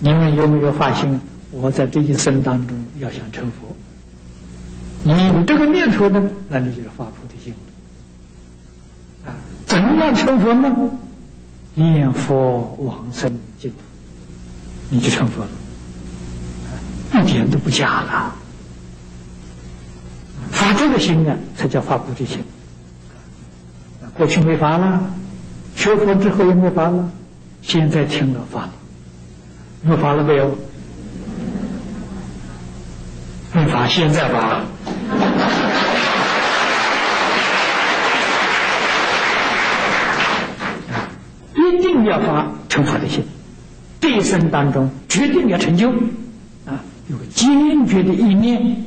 你们有没有发心？我在这一生当中要想成佛，你有这个念头呢，那你就发菩提心啊。怎么样成佛呢？念佛往生净土，你就成佛了，一点都不假了。发这个心呢，才叫发菩提心。过去没发了，学佛之后也没发了，现在听了发了，不发了没有？不发，现在发了。一定要发成佛的心，这一生当中决定要成就啊，有坚决的意念。